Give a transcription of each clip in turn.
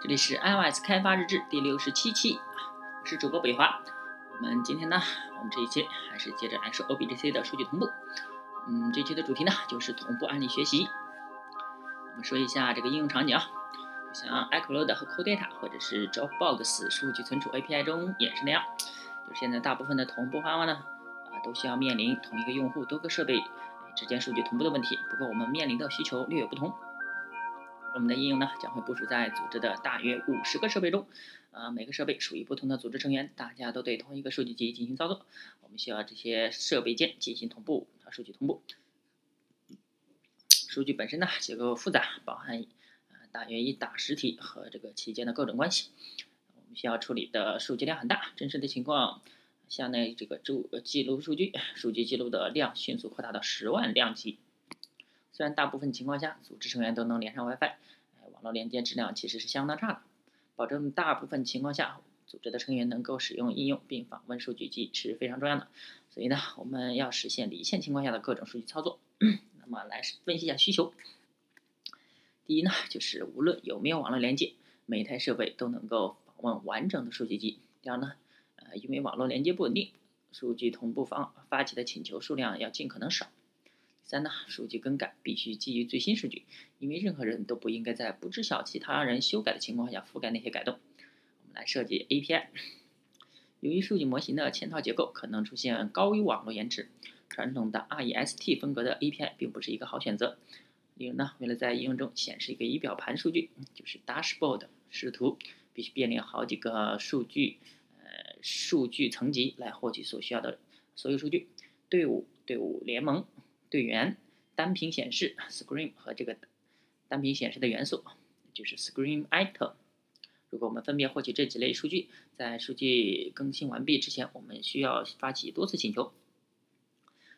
这里是 iOS 开发日志第六十七期，我是主播北华。我们今天呢，我们这一期还是接着来说 OBGC 的数据同步。嗯，这期的主题呢就是同步案例学习。我们说一下这个应用场景啊，像 iCloud 和 CodeData 或者是 Dropbox 数据存储 API 中也是那样，就是现在大部分的同步方案呢，啊都需要面临同一个用户多个设备之间数据同步的问题。不过我们面临的需求略有不同。我们的应用呢将会部署在组织的大约五十个设备中，呃，每个设备属于不同的组织成员，大家都对同一个数据集进行操作。我们需要这些设备间进行同步和数据同步。数据本身呢结构复杂，包含呃大约一打实体和这个期间的各种关系。我们需要处理的数据量很大，真实的情况下呢，这个注记录数据，数据记录的量迅速扩大到十万量级。虽然大部分情况下组织成员都能连上 WiFi，网络连接质量其实是相当差的。保证大部分情况下组织的成员能够使用应用并访问数据集是非常重要的。所以呢，我们要实现离线情况下的各种数据操作。那么来分析一下需求。第一呢，就是无论有没有网络连接，每台设备都能够访问完整的数据集。第二呢，呃，因为网络连接不稳定，数据同步方发起的请求数量要尽可能少。三呢，数据更改必须基于最新数据，因为任何人都不应该在不知晓其他人修改的情况下覆盖那些改动。我们来设计 API。由于数据模型的嵌套结构可能出现高于网络延迟，传统的 REST 风格的 API 并不是一个好选择。例如呢，为了在应用中显示一个仪表盘数据，就是 dashboard 视图，必须编列好几个数据呃数据层级来获取所需要的所有数据。队伍、队伍联盟。队员单屏显示 screen 和这个单屏显示的元素就是 screen item。如果我们分别获取这几类数据，在数据更新完毕之前，我们需要发起多次请求。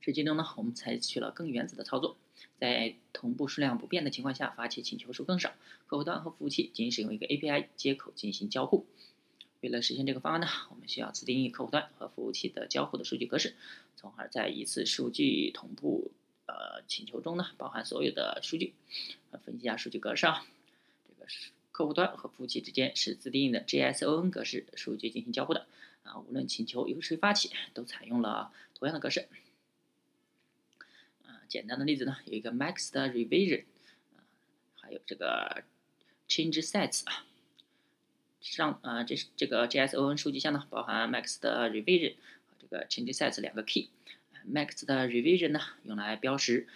实际中呢，我们采取了更原子的操作，在同步数量不变的情况下，发起请求数更少。客户端和服务器仅使用一个 API 接口进行交互。为了实现这个方案呢，我们需要自定义客户端和服务器的交互的数据格式，从而在一次数据同步呃请求中呢，包含所有的数据。分析一下数据格式啊，这个是客户端和服务器之间是自定义的 JSON 格式数据进行交互的啊，无论请求由谁发起，都采用了同样的格式。啊，简单的例子呢，有一个 max 的 revision，啊，还有这个 change sets 啊。上啊，这是这个 JSON 数据箱呢，包含 max 的 revision 和这个 change sets 两个 key。max 的 revision 呢，用来标识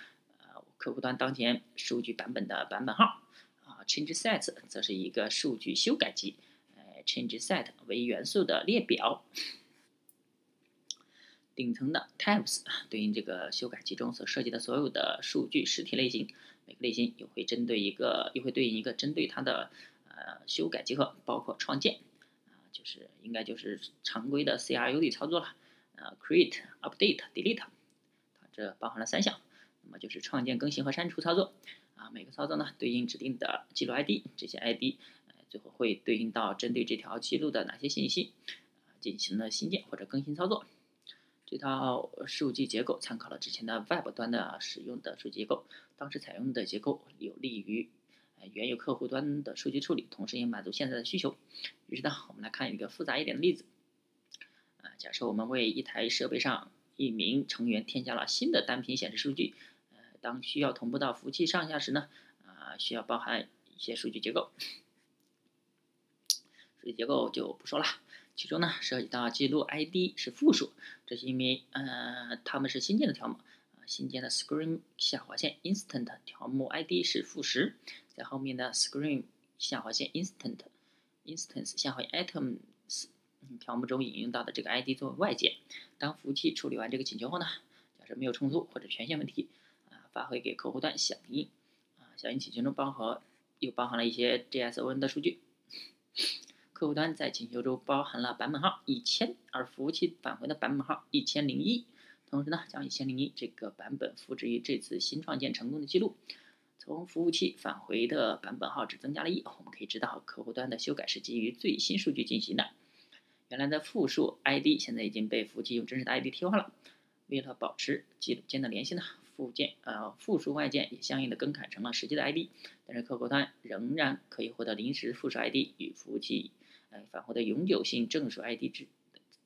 呃客户端当前数据版本的版本号。啊，change sets 则是一个数据修改集。呃，change set 为元素的列表。顶层的 types 对应这个修改集中所涉及的所有的数据实体类型，每个类型又会针对一个，又会对应一个针对它的。呃，修改集合包括创建，啊，就是应该就是常规的 CRUD 操作了，呃，create、update、delete，它这包含了三项，那么就是创建、更新和删除操作，啊，每个操作呢对应指定的记录 ID，这些 ID，呃，最后会对应到针对这条记录的哪些信息，啊，进行了新建或者更新操作。这套数据结构参考了之前的 Web 端的使用的数据结构，当时采用的结构有利于。原有客户端的数据处理，同时也满足现在的需求。于是呢，我们来看一个复杂一点的例子。啊，假设我们为一台设备上一名成员添加了新的单屏显示数据，呃，当需要同步到服务器上下时呢，啊，需要包含一些数据结构。数据结构就不说了，其中呢涉及到记录 ID 是负数，这是因为呃他们是新建的条目。新建的 screen 下划线 instant 条目 ID 是负十，在后面的 screen 下划线 instant instance 下划线 items 条目中引用到的这个 ID 作为外界。当服务器处理完这个请求后呢，假设没有冲突或者权限问题，啊，发回给客户端响应。啊，响应请求中包含又包含了一些 JSON 的数据。客户端在请求中包含了版本号一千，而服务器返回的版本号一千零一。同时呢，将一千零一这个版本复制于这次新创建成功的记录。从服务器返回的版本号只增加了一，我们可以知道客户端的修改是基于最新数据进行的。原来的复数 ID 现在已经被服务器用真实的 ID 替换了。为了保持记录间的联系呢，附件呃附属外件也相应的更改成了实际的 ID，但是客户端仍然可以获得临时附属 ID 与服务器呃返回的永久性正数 ID 之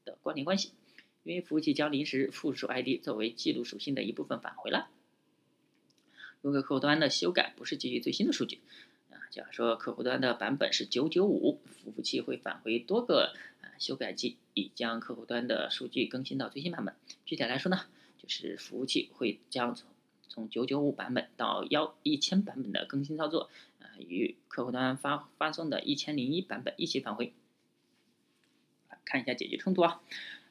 的关联关系，因为服务器将临时附属 ID 作为记录属性的一部分返回了。如果客户端的修改不是基于最新的数据，啊，假如说客户端的版本是九九五，服务器会返回多个啊修改机，以将客户端的数据更新到最新版本。具体来说呢，就是服务器会将从从九九五版本到幺一千版本的更新操作，啊，与客户端发发送的一千零一版本一起返回。看一下解决冲突啊，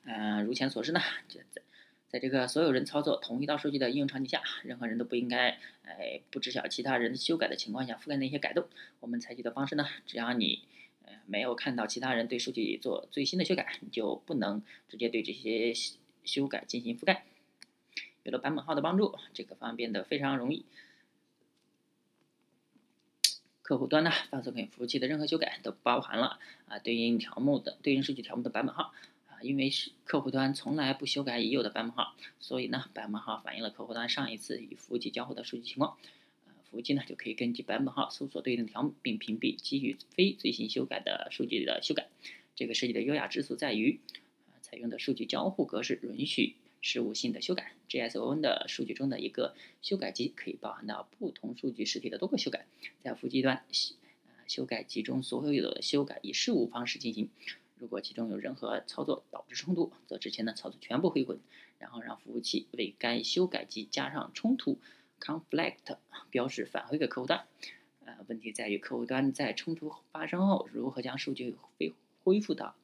嗯，如前所示呢，就在。这个所有人操作同一道数据的应用场景下，任何人都不应该，哎，不知晓其他人修改的情况下覆盖那些改动。我们采取的方式呢，只要你，呃，没有看到其他人对数据做最新的修改，你就不能直接对这些修改进行覆盖。有了版本号的帮助，这个方案变得非常容易。客户端呢，发送给服务器的任何修改都包含了啊对应条目的对应数据条目的版本号。因为是客户端从来不修改已有的版本号，所以呢，版本号反映了客户端上一次与服务器交互的数据情况。呃，服务器呢就可以根据版本号搜索对应的条目，并屏蔽基于非最新修改的数据的修改。这个设计的优雅之处在于，采用的数据交互格式允许事务性的修改。JSON 的数据中的一个修改集可以包含到不同数据实体的多个修改。在服务器端，呃，修改集中所有的修改以事务方式进行。如果其中有任何操作导致冲突，则之前的操作全部回滚，然后让服务器为该修改集加上冲突 （conflict） 标识返回给客户端。呃，问题在于客户端在冲突发生后如何将数据恢恢复到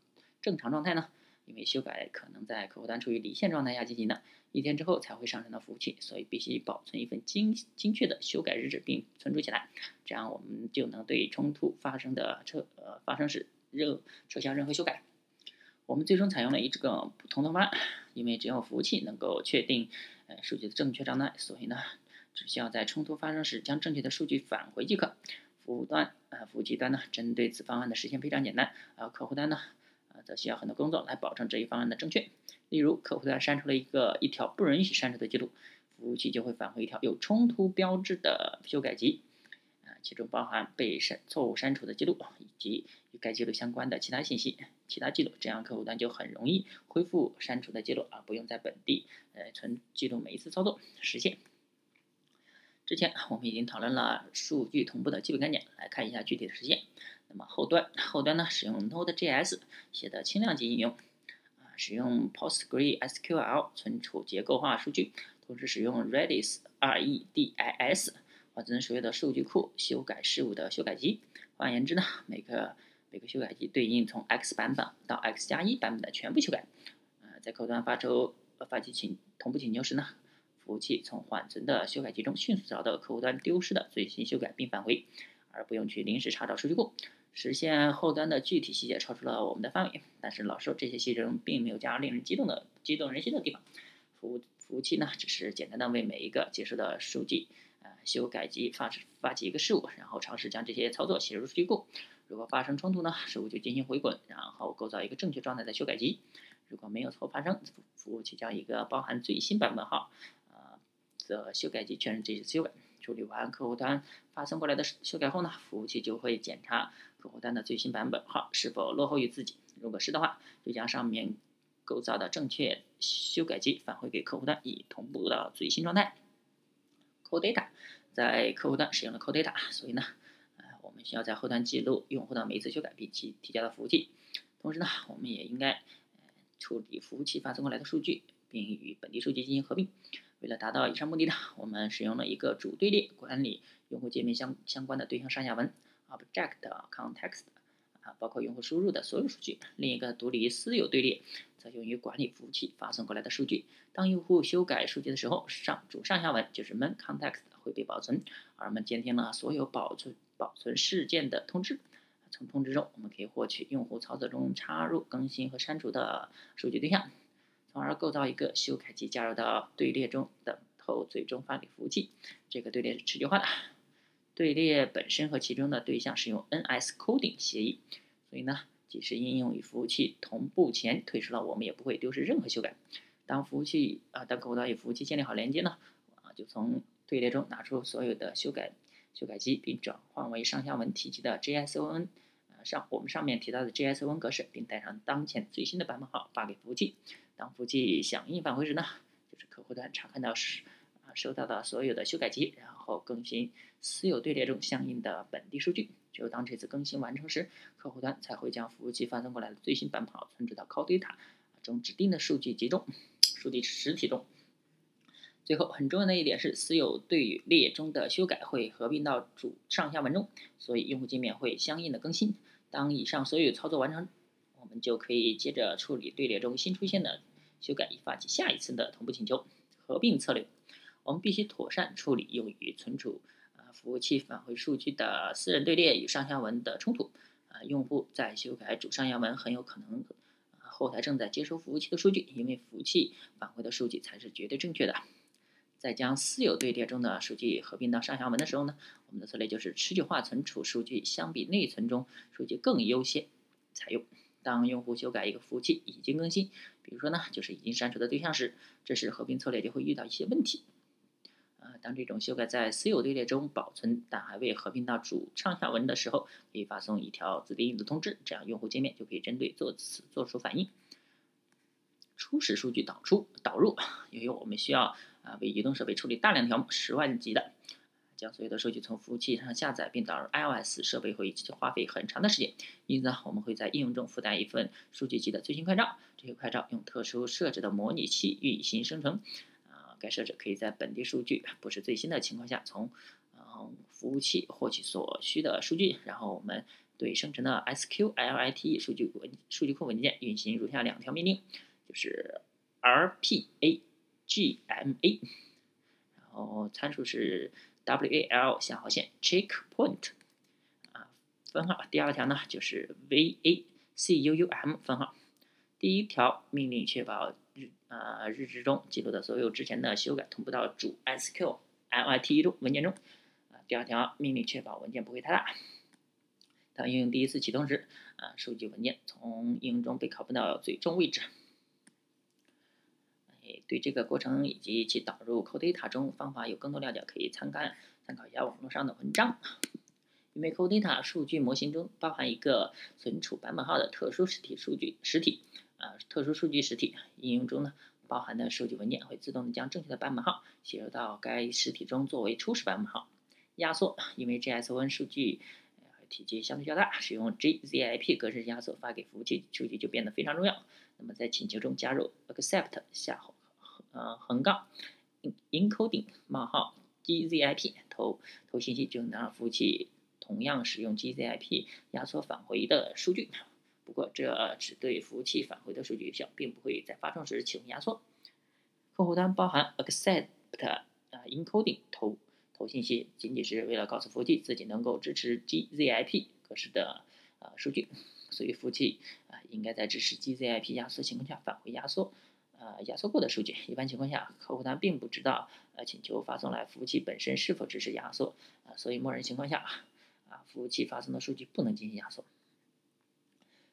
正常状态呢？因为修改可能在客户端处于离线状态下进行的，一天之后才会上传到服务器，所以必须保存一份精精确的修改日志并存储起来，这样我们就能对冲突发生的撤呃发生时。任撤销任何修改，我们最终采用了一个不同的方案，因为只有服务器能够确定呃数据的正确状态，所以呢，只需要在冲突发生时将正确的数据返回即可。服务端呃服务器端呢，针对此方案的实现非常简单，而客户端呢，呃则需要很多工作来保证这一方案的正确。例如，客户端删除了一个一条不允许删除的记录，服务器就会返回一条有冲突标志的修改集。其中包含被删错误删除的记录，以及与该记录相关的其他信息、其他记录，这样客户端就很容易恢复删除的记录，而不用在本地呃存记录每一次操作实现。之前我们已经讨论了数据同步的基本概念，来看一下具体的实现。那么后端后端呢，使用 Node.js 写的轻量级应用，啊，使用 PostgreSQL 存储结构化数据，同时使用 Redis Redis R-E-D-I-S。保存所有的数据库修改事务的修改集。换言之呢，每个每个修改集对应从 X 版本到 X 加一版本的全部修改。呃，在客户端发出发起请同步请求时呢，服务器从缓存的修改集中迅速找到客户端丢失的最新修改并返回，而不用去临时查找数据库。实现后端的具体细节超出了我们的范围，但是老说这些细节中并没有加令人激动的激动人心的地方。服务服务器呢，只是简单的为每一个接收的数据。修改及发发起一个事务，然后尝试将这些操作写入数据库。如果发生冲突呢，事务就进行回滚，然后构造一个正确状态的修改集。如果没有错发生，服务器将一个包含最新版本号呃的修改集确认这次修改。处理完客户端发送过来的修改后呢，服务器就会检查客户端的最新版本号是否落后于自己。如果是的话，就将上面构造的正确修改集返回给客户端，以同步到最新状态。Codata，在客户端使用了 Core Data，所以呢，呃，我们需要在后端记录用户的每一次修改，并提交到服务器。同时呢，我们也应该处理服务器发送过来的数据，并与本地数据进行合并。为了达到以上目的呢，我们使用了一个主队列管理用户界面相相关的对象上下文 Object Context。啊，包括用户输入的所有数据。另一个独立私有队列则用于管理服务器发送过来的数据。当用户修改数据的时候，上主上下文就是 main context 会被保存，而我们监听了所有保存保存事件的通知。从通知中，我们可以获取用户操作中插入、更新和删除的数据对象，从而构造一个修改器加入到队列中，等候最终发给服务器。这个队列是持久化的。队列本身和其中的对象使用 NS Coding 协议，所以呢，即使应用与服务器同步前退出了，我们也不会丢失任何修改。当服务器啊，当客户端与服务器建立好连接呢，啊，就从队列中拿出所有的修改修改机，并转换为上下文体积的 JSON。呃，上我们上面提到的 JSON 格式，并带上当前最新的版本号发给服务器。当服务器响应返回时呢，就是客户端查看到是啊收到的所有的修改集，然后更新私有队列中相应的本地数据。只有当这次更新完成时，客户端才会将服务器发送过来的最新版本号存储到 Core Data 中指定的数据集中、数据实体中。最后，很重要的一点是，私有队列中的修改会合并到主上下文中，所以用户界面会相应的更新。当以上所有操作完成，我们就可以接着处理队列中新出现的修改，以发起下一次的同步请求。合并策略，我们必须妥善处理用于存储。服务器返回数据的私人队列与上下文的冲突，啊，用户在修改主上下文很有可能，后台正在接收服务器的数据，因为服务器返回的数据才是绝对正确的。在将私有队列中的数据合并到上下文的时候呢，我们的策略就是持久化存储数据，相比内存中数据更优先采用。当用户修改一个服务器已经更新，比如说呢，就是已经删除的对象时，这时合并策略就会遇到一些问题。当这种修改在私有队列中保存，但还未合并到主上下文的时候，可以发送一条自定义的通知，这样用户界面就可以针对做此做出反应。初始数据导出导入，由于我们需要啊为移动设备处理大量条目，十万级的，将所有的数据从服务器上下载并导入 iOS 设备会花费很长的时间，因此我们会在应用中附带一份数据集的最新快照，这些快照用特殊设置的模拟器运行生成。该设置可以在本地数据不是最新的情况下，从嗯服务器获取所需的数据，然后我们对生成的 SQLite 数据文数据库文件运行如下两条命令，就是 rpagma，然后参数是 WAL 下划线 checkpoint 啊分号，第二条呢就是 vacum 分号，第一条命令确保。啊日志中记录的所有之前的修改同步到主 SQLite 中文件中。啊，第二条命令确保文件不会太大。当应用第一次启动时，啊，数据文件从应用中被拷贝到最终位置。哎，对这个过程以及其导入 CodeData 中方法有更多了解，可以参看参考一下网络上的文章。因为 CodeData 数据模型中包含一个存储版本号的特殊实体数据实体。啊，特殊数据实体应用中呢，包含的数据文件会自动的将正确的版本号写入到该实体中作为初始版本号。压缩，因为 JSON 数据体积相对较大，使用 gzip 格式压缩发给服务器数据就变得非常重要。那么在请求中加入 accept 下呃横杠 encoding 冒号 gzip 投投信息，就能让服务器同样使用 gzip 压缩返回的数据。不过，这只对服务器返回的数据有效，并不会在发送时启动压缩。客户端包含 accept 啊 encoding 投投信息，仅仅是为了告诉服务器自己能够支持 gzip 格式的呃数据，所以服务器啊应该在支持 gzip 压缩情况下返回压缩呃压缩过的数据。一般情况下，客户端并不知道呃请求发送来服务器本身是否支持压缩啊，所以默认情况下啊服务器发送的数据不能进行压缩。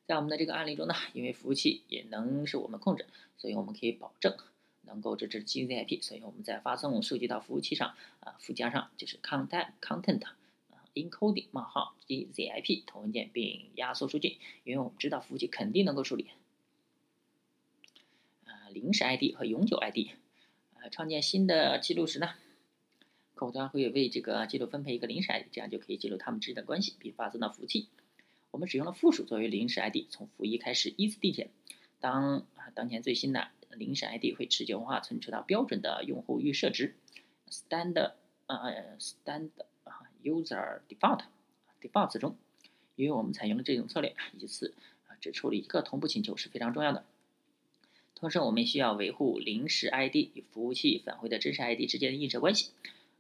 在我们的这个案例中呢，因为服务器也能是我们控制，所以我们可以保证能够支持 gzip。所以我们在发送数据到服务器上啊附加上就是 content content encoding 冒号 gzip 投文件并压缩数据，因为我们知道服务器肯定能够处理啊临时 ID 和永久 ID。呃创建新的记录时呢，客户端会为这个记录分配一个临时 ID，这样就可以记录它们之间的关系并发送到服务器。我们使用了附属作为临时 ID，从负一开始依次递减。当啊当前最新的临时 ID 会持久化存储到标准的用户预设值，standard 呃 stand 啊 user default default 中。因为我们采用了这种策略，一次啊只处理一个同步请求是非常重要的。同时，我们需要维护临时 ID 与服务器返回的真实 ID 之间的映射关系。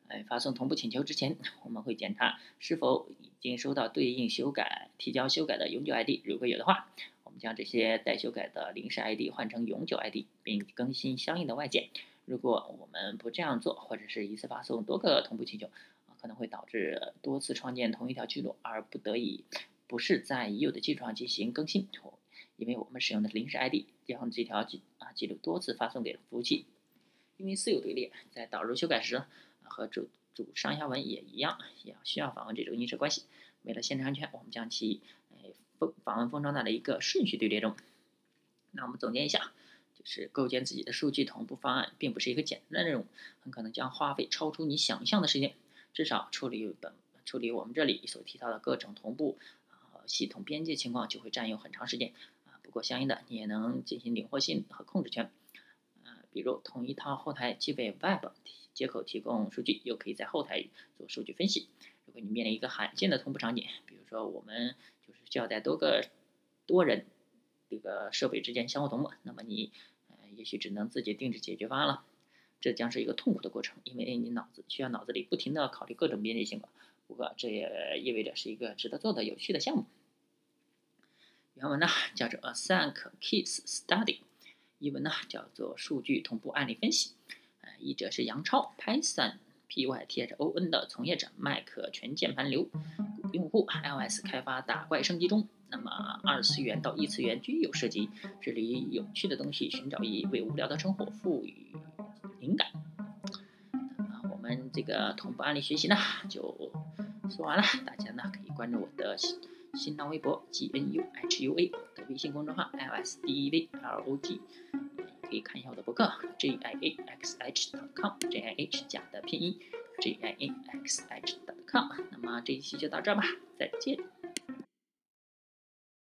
哎发送同步请求之前，我们会检查是否已经收到对应修改、提交修改的永久 ID。如果有的话，我们将这些待修改的临时 ID 换成永久 ID，并更新相应的外件。如果我们不这样做，或者是一次发送多个同步请求，可能会导致多次创建同一条记录，而不得已不是在已有的基础上进行更新。因为我们使用的临时 ID，将这条记啊记录多次发送给服务器。因为私有队列在导入修改时和主主上下文也一样，也需要访问这种映射关系。为了限制安全，我们将其呃访问封装在了一个顺序队列中。那我们总结一下，就是构建自己的数据同步方案，并不是一个简单的任务，很可能将花费超出你想象的时间。至少处理本处理我们这里所提到的各种同步系统边界情况，就会占用很长时间啊。不过相应的，你也能进行灵活性和控制权。比如同一套后台既为 Web 接口提供数据，又可以在后台做数据分析。如果你面临一个罕见的同步场景，比如说我们就是需要在多个多人这个设备之间相互同步，那么你也许只能自己定制解决方案了。这将是一个痛苦的过程，因为你脑子需要脑子里不停地考虑各种边界情况。不过这也意味着是一个值得做的有趣的项目。原文呢叫做 Async Keys Study，译文呢叫做数据同步案例分析。呃，译者是杨超，Python Python 的从业者，麦克全键盘流用户，iOS 开发打怪升级中。那么二次元到异次元均有涉及，致力于有趣的东西寻找意义，为无聊的生活赋予灵感。啊，我们这个同步案例学习呢就说完了，大家呢可以关注我的新浪微博 G N U H U A 的微信公众号 L S D E V L O G，可以看一下我的博客 J I A X H dot com，J I H 假的拼音 J I A X H dot com。那么这一期就到这吧，再见。